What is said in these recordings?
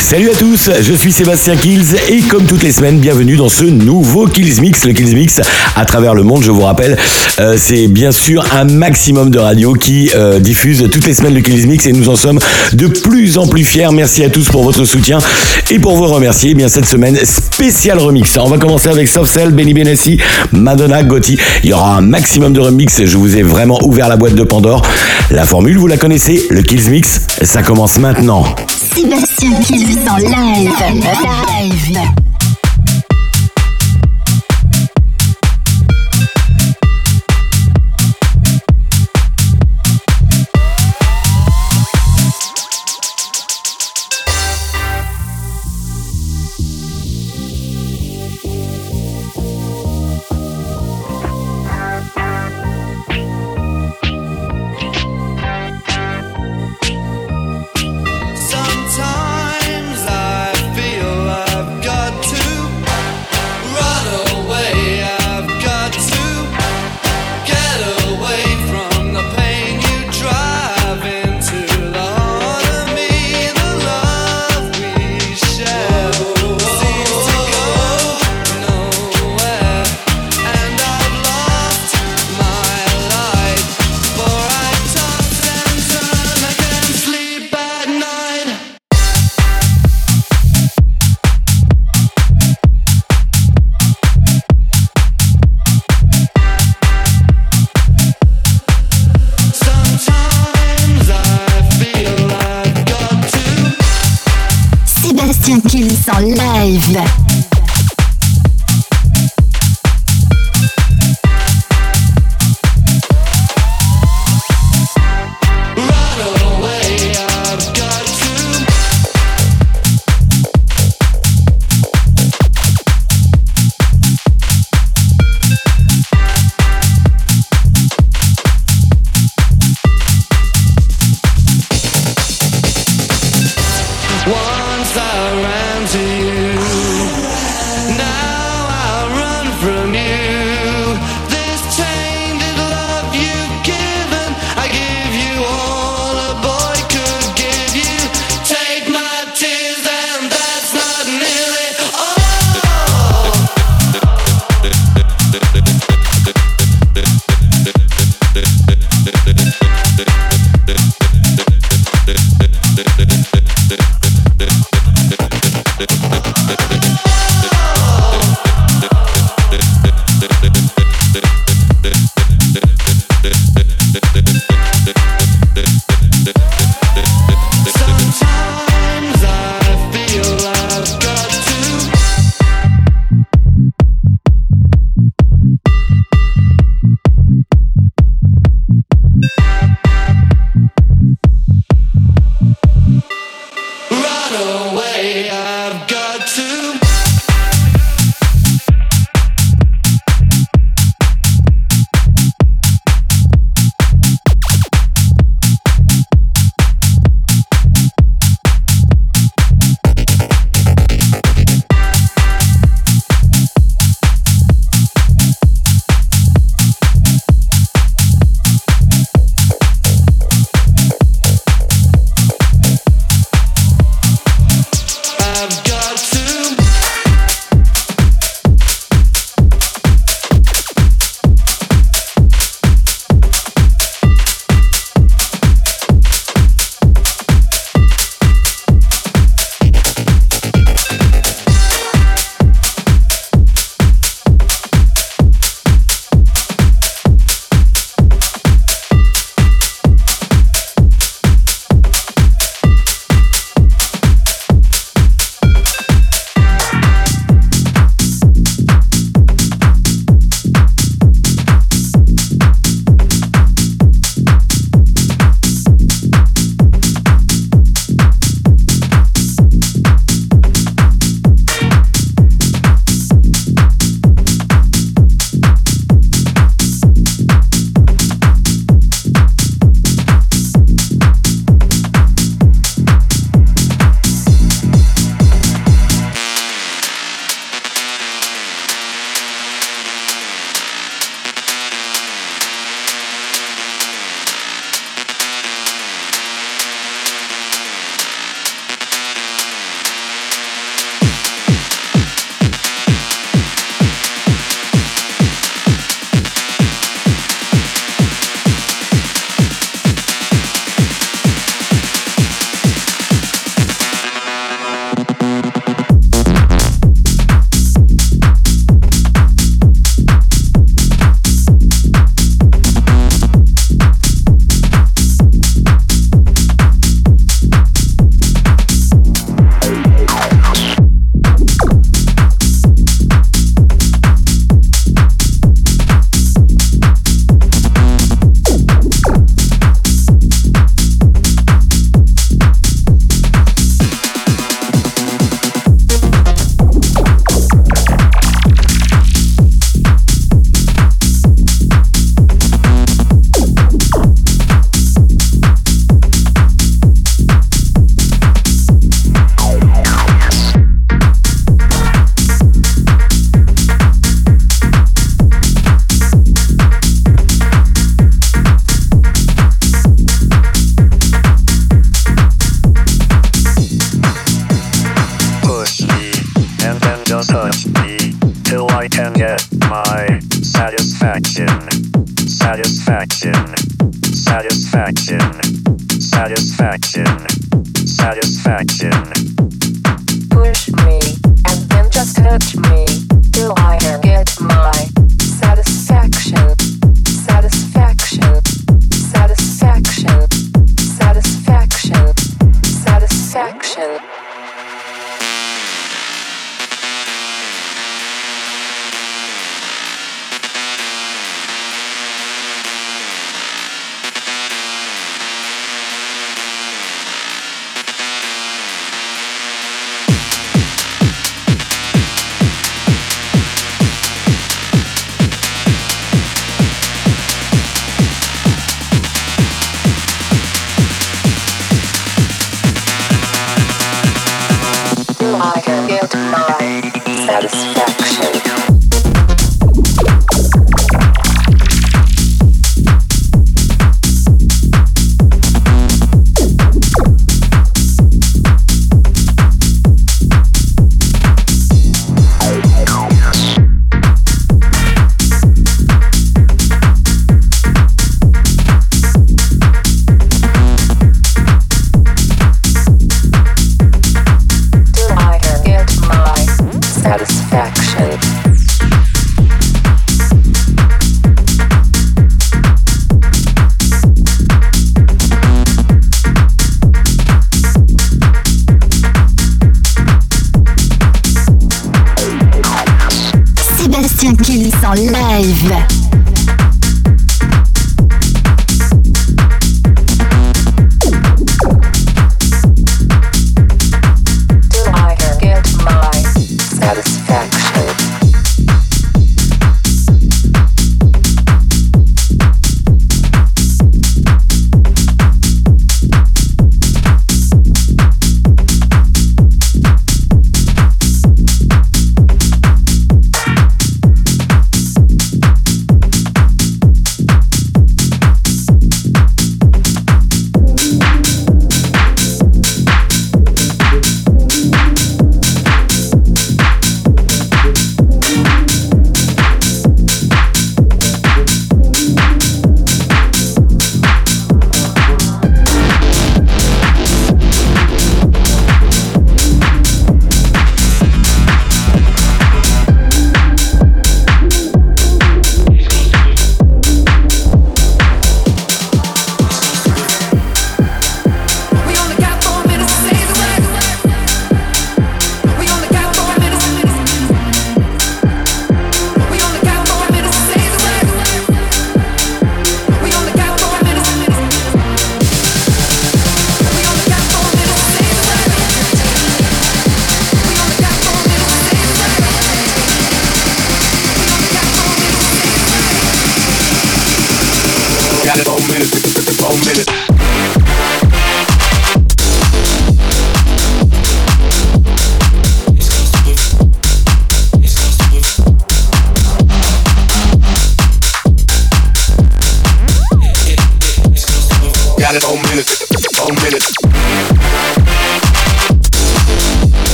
Salut à tous, je suis Sébastien Kills et comme toutes les semaines, bienvenue dans ce nouveau Kills Mix. Le Kills Mix à travers le monde, je vous rappelle, euh, c'est bien sûr un maximum de radios qui euh, diffusent toutes les semaines le Kills Mix et nous en sommes de plus en plus fiers. Merci à tous pour votre soutien et pour vous remercier, eh bien cette semaine spécial remix. On va commencer avec Soft Cell, Benny Benassi, Madonna, Gotti. Il y aura un maximum de remix. Je vous ai vraiment ouvert la boîte de Pandore. La formule, vous la connaissez, le Kills Mix, ça commence maintenant. Sébastien Kills en live. Live.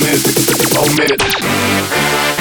It, four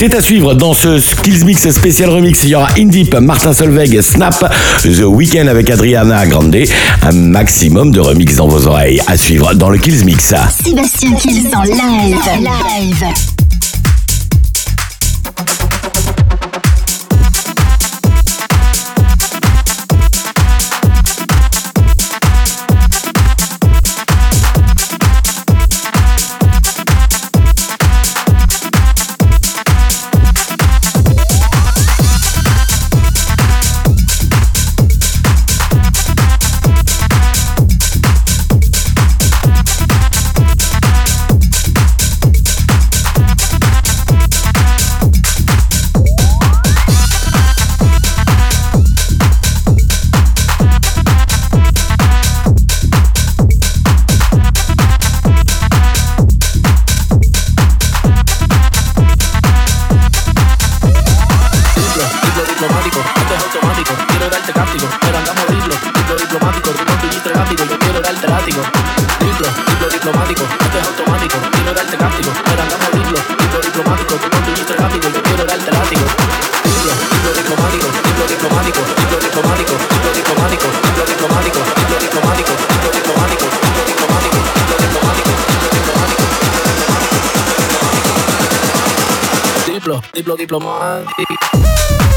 C'est à suivre dans ce Skills Mix spécial remix. Il y aura Indip, Martin Solveig, Snap, The Weeknd avec Adriana Grande. Un maximum de remix dans vos oreilles. À suivre dans le Kills Mix. Sébastien Kills en live. live. diplo, diplomático.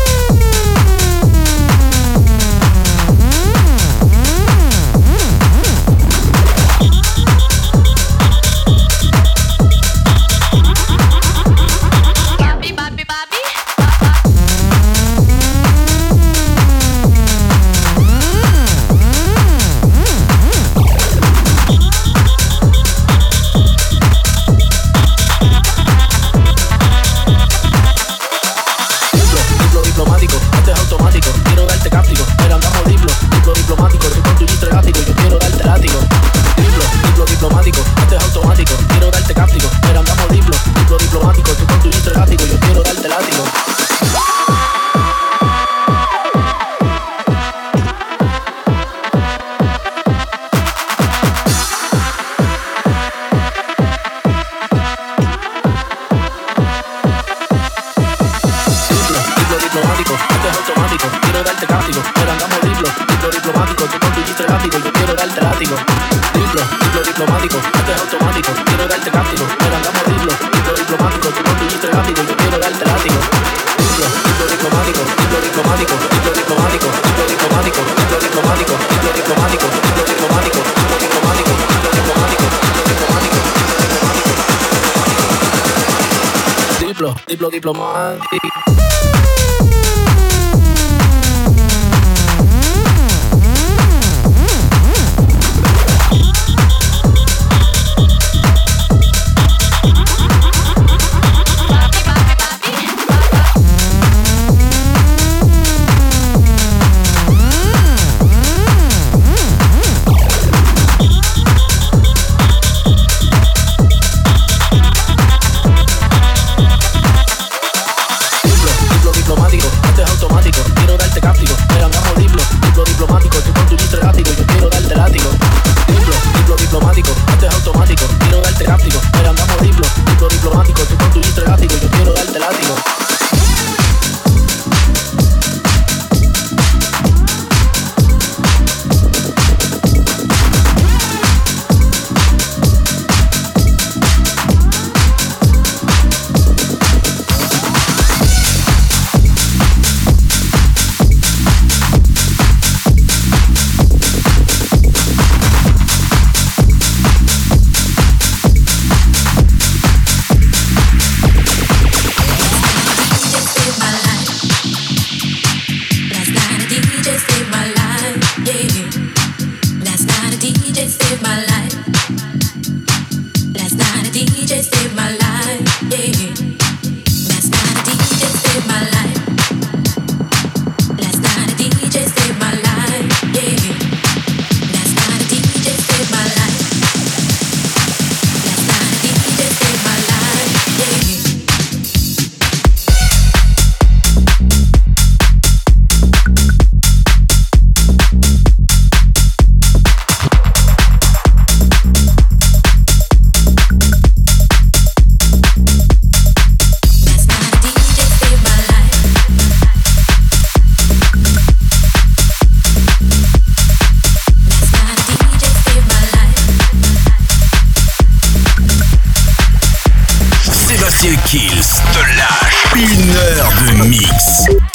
Kills te lâche une heure de mix.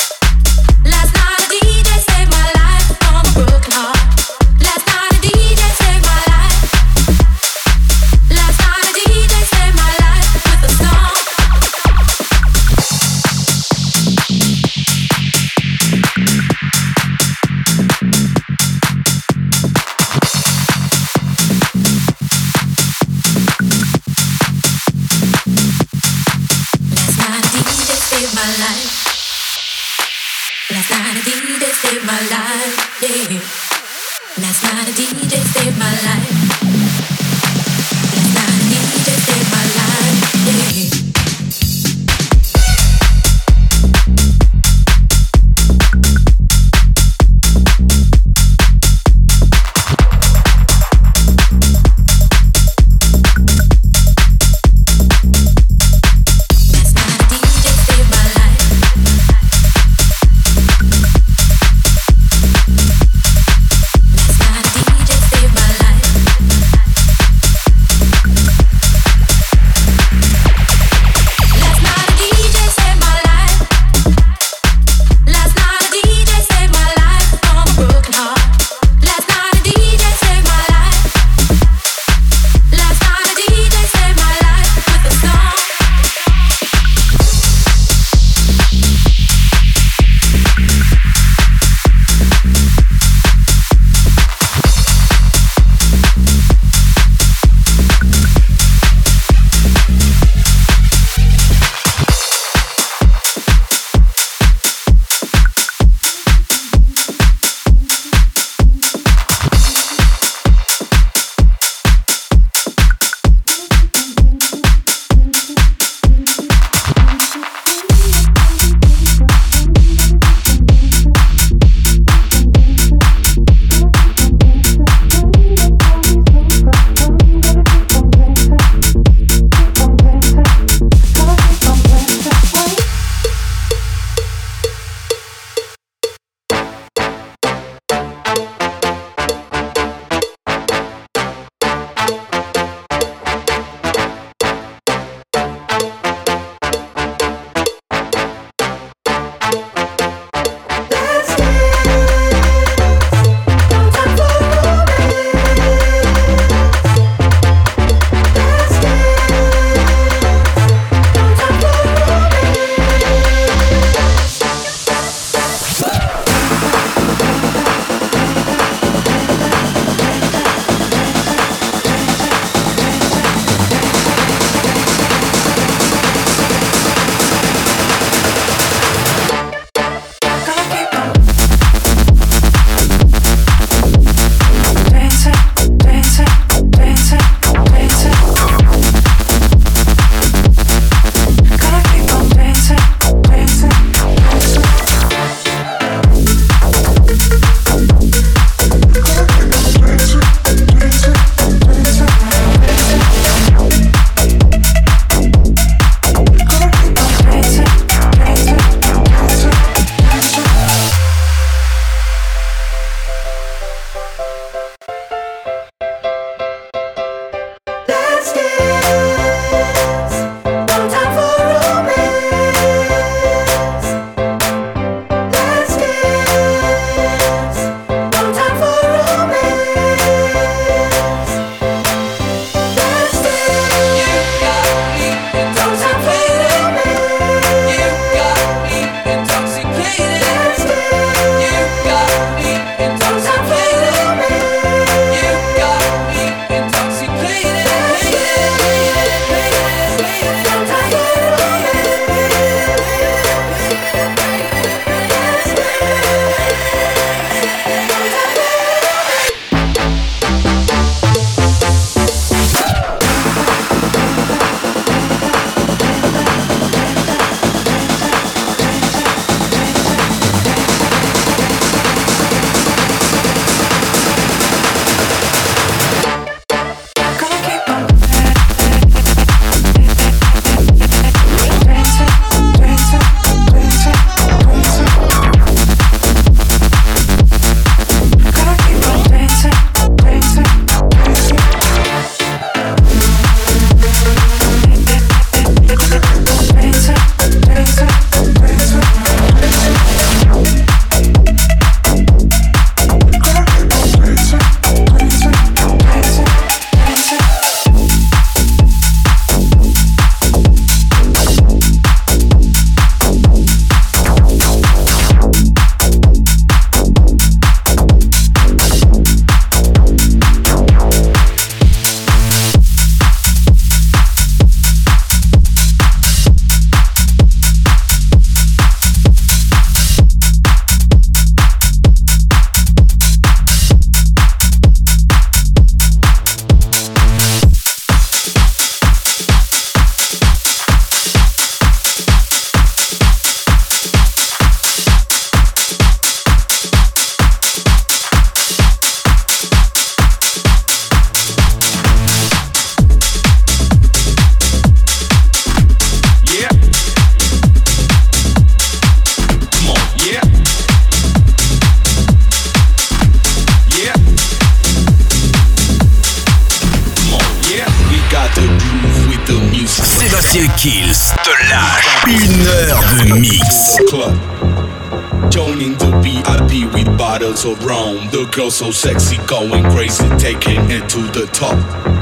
girl so sexy, going crazy, taking it to the top.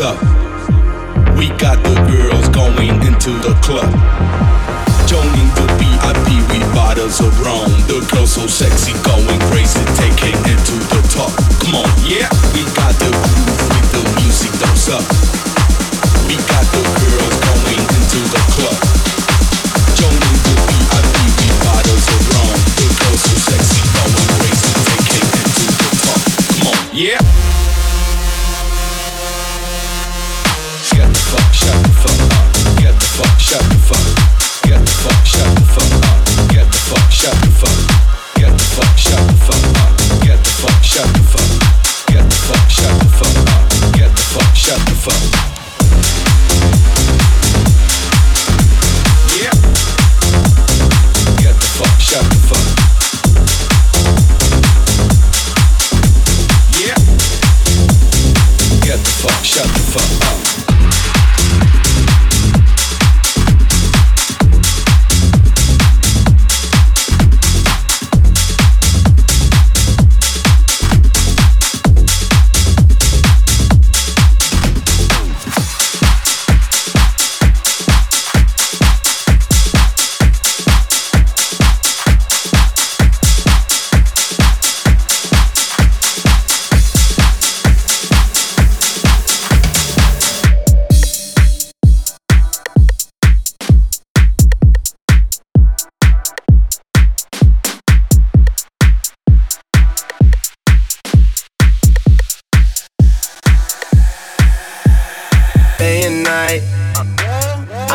up. We got the girls going into the club. Joining the VIP, we bottles of rum. The girls so sexy, going crazy, taking it to the top. Come on, yeah. We got the groove with the music thumbs up. We got fuck.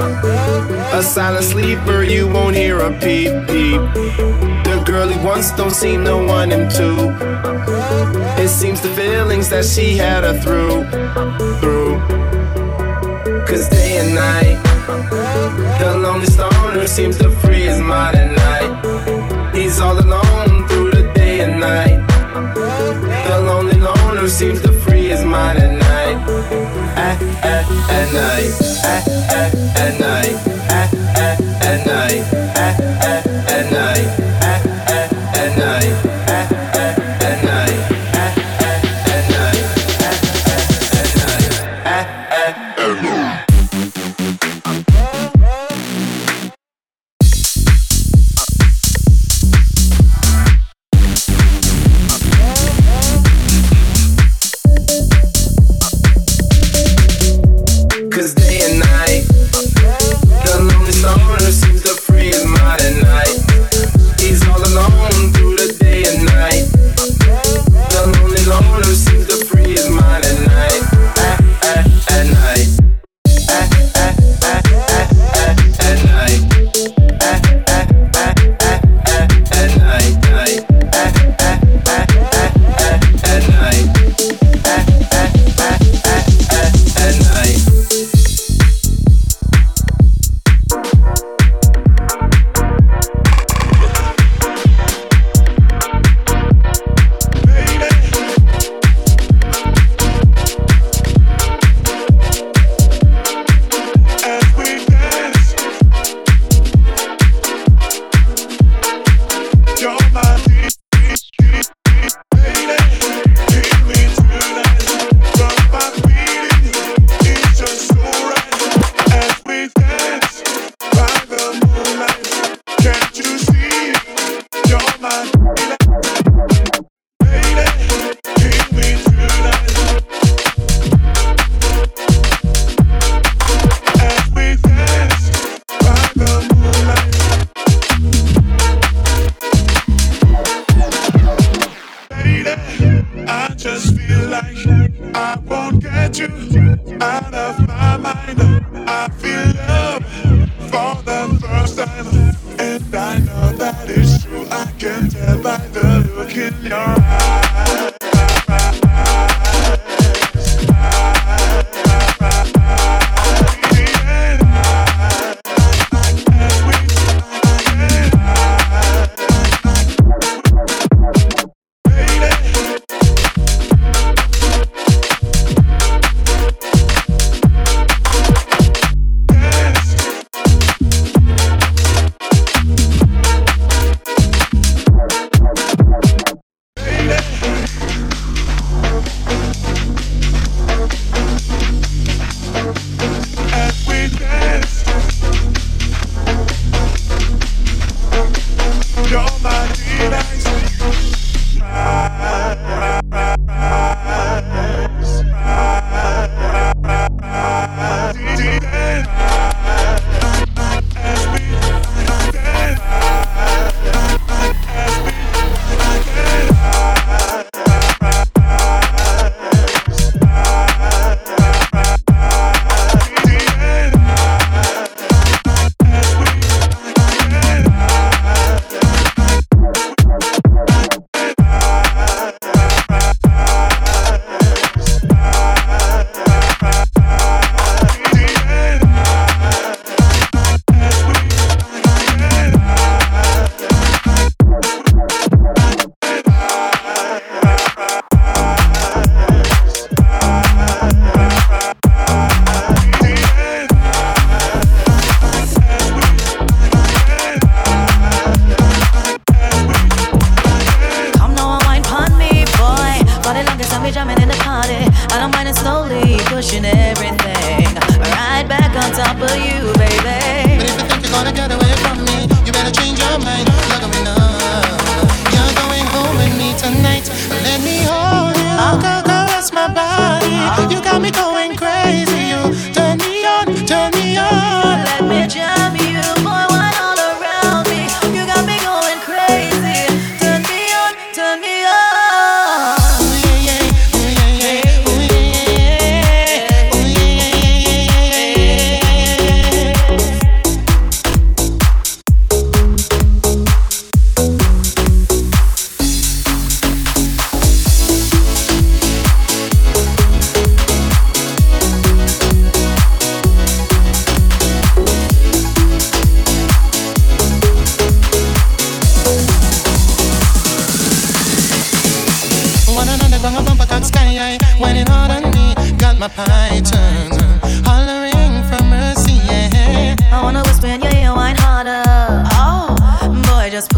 A silent sleeper, you won't hear a peep peep. The girl he once don't seem to want him too. It seems the feelings that she had are through, through. Cause day and night, the lonely stoner seems to free his mind at night. He's all alone through the day and night. The lonely loner seems to free at night, at night, at night, at night.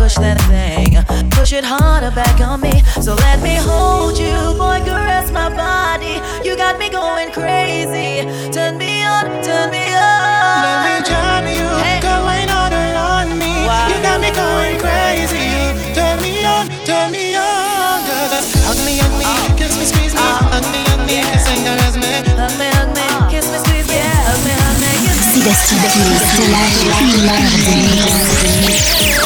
push that thing, push it harder back on me. So let me hold you, boy, caress my body. You got me going crazy. Turn me on, turn me on. Let me drown you, hey. going harder on me. Wow. You got me going crazy. Turn me on, turn me on. Hug me, hug me, oh. Uh. kiss me, squeeze me. Uh. Oh. Hug me, hug me, yeah. kiss and caress me. Hug me, hug me, oh. Uh. kiss me, squeeze me. The Hug the hug me, kiss me.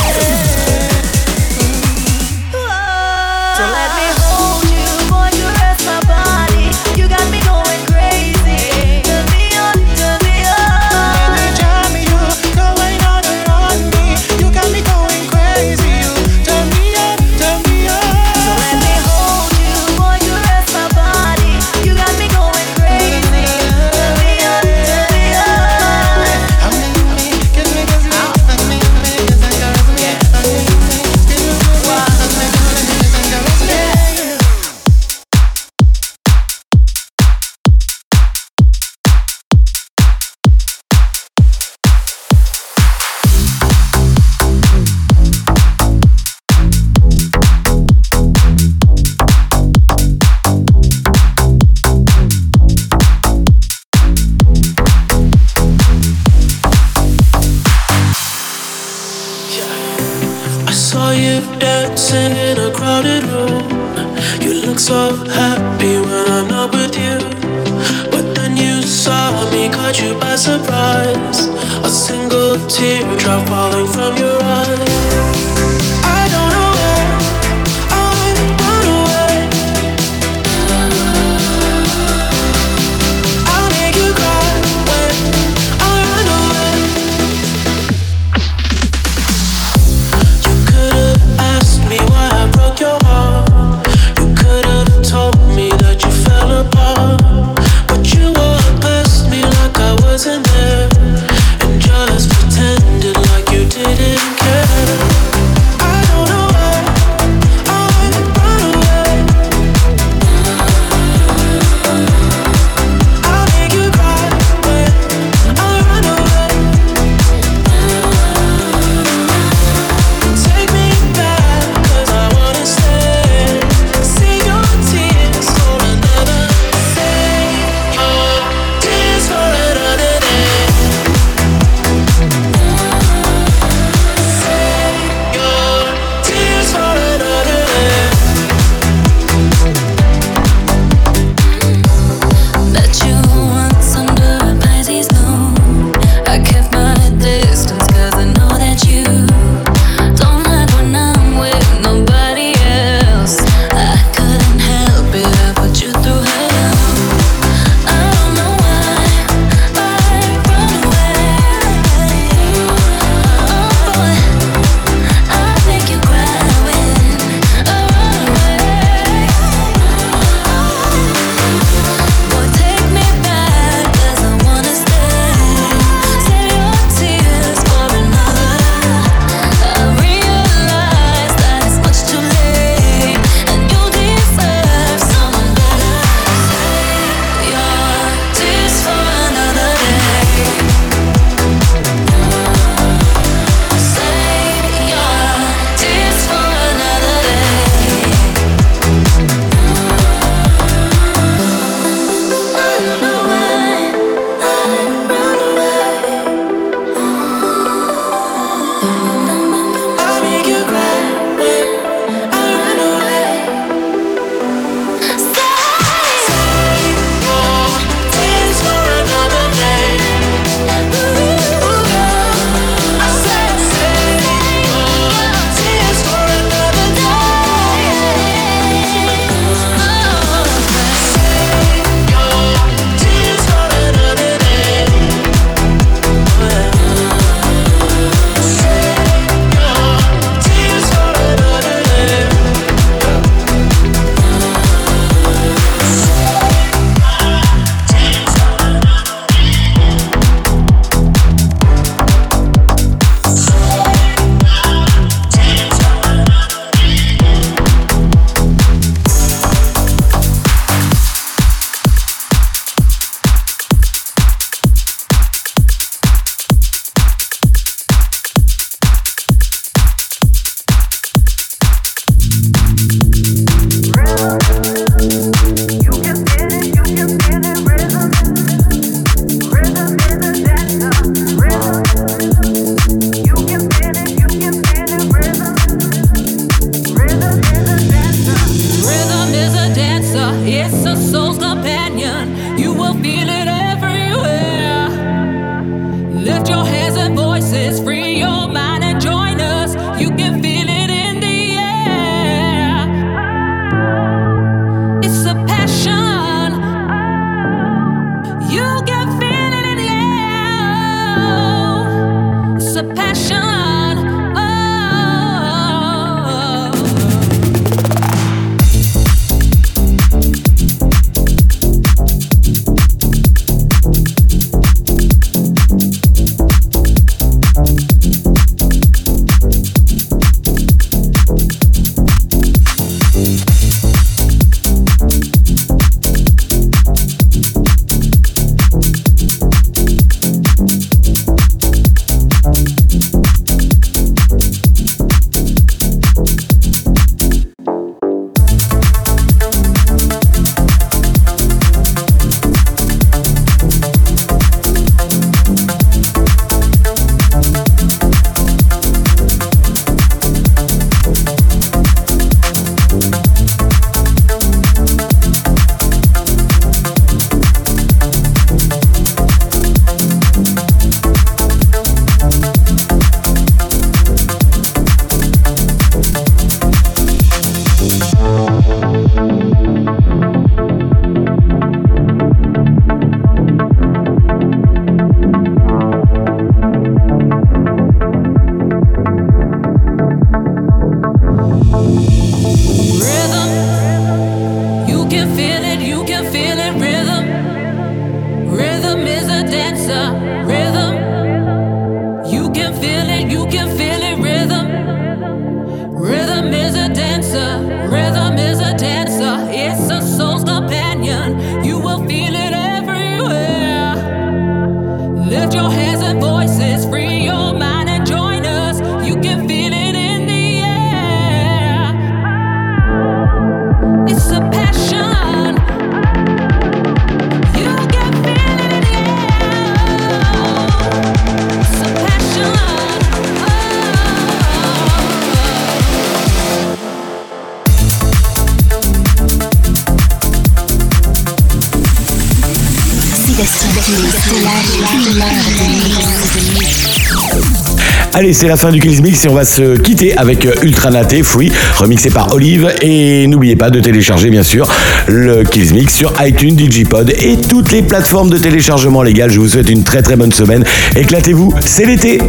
Allez, c'est la fin du Kills Mix et on va se quitter avec euh, Ultra Naté Free, remixé par Olive. Et n'oubliez pas de télécharger, bien sûr, le Kills Mix sur iTunes, Digipod et toutes les plateformes de téléchargement légales. Je vous souhaite une très très bonne semaine. Éclatez-vous, c'est l'été.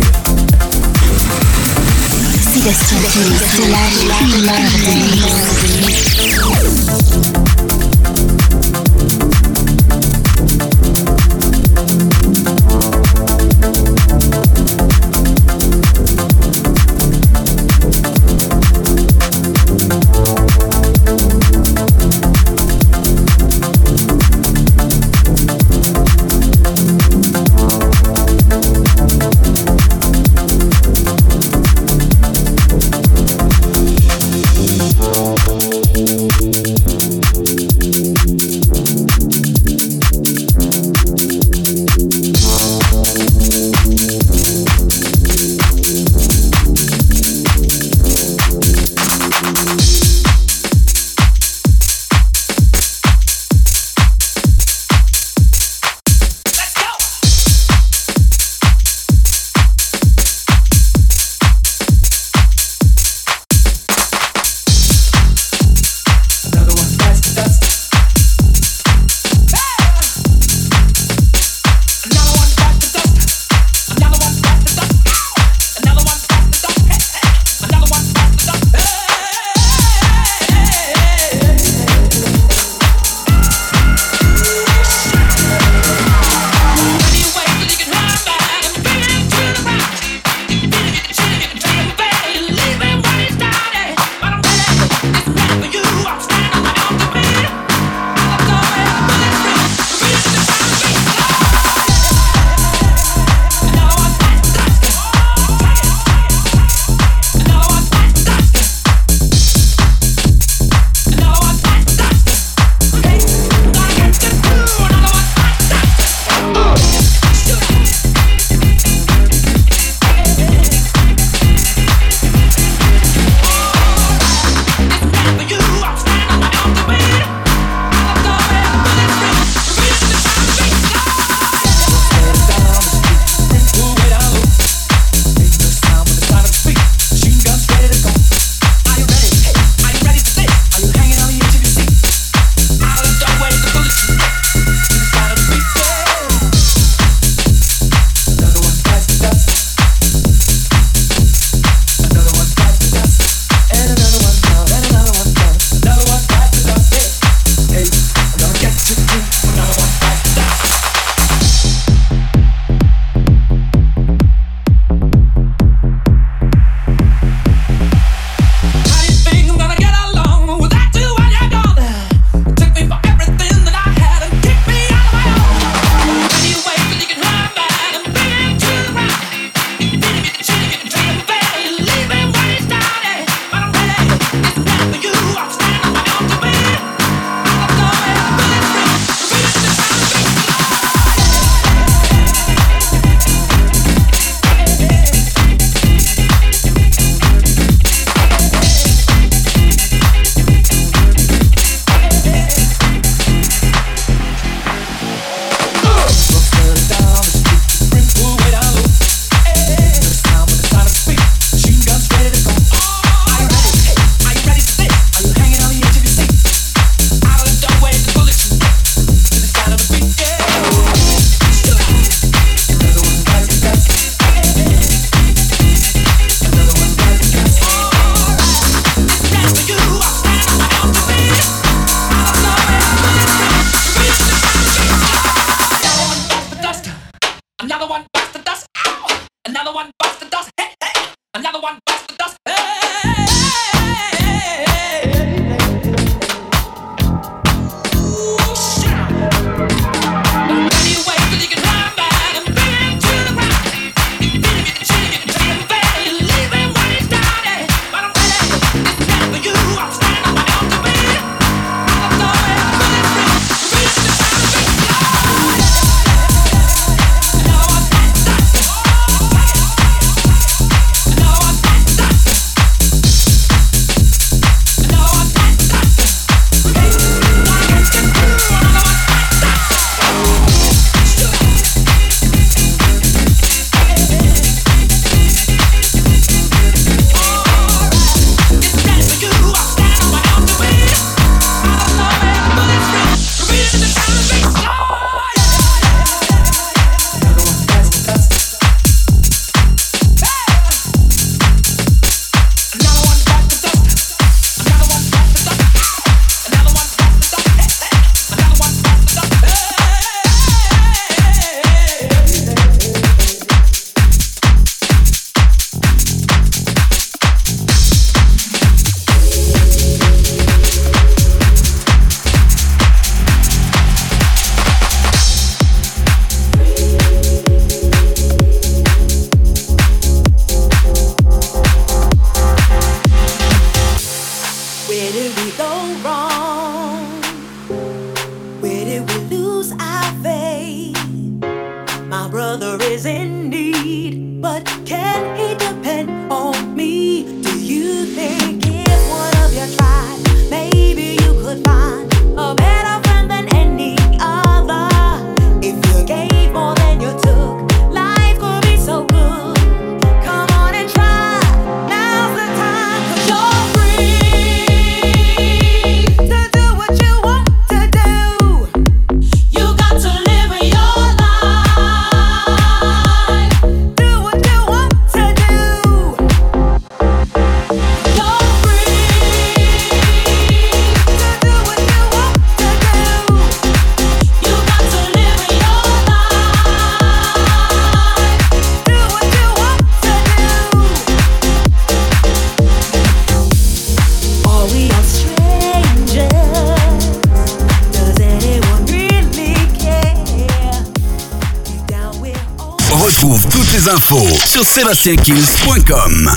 sébastienkills.com.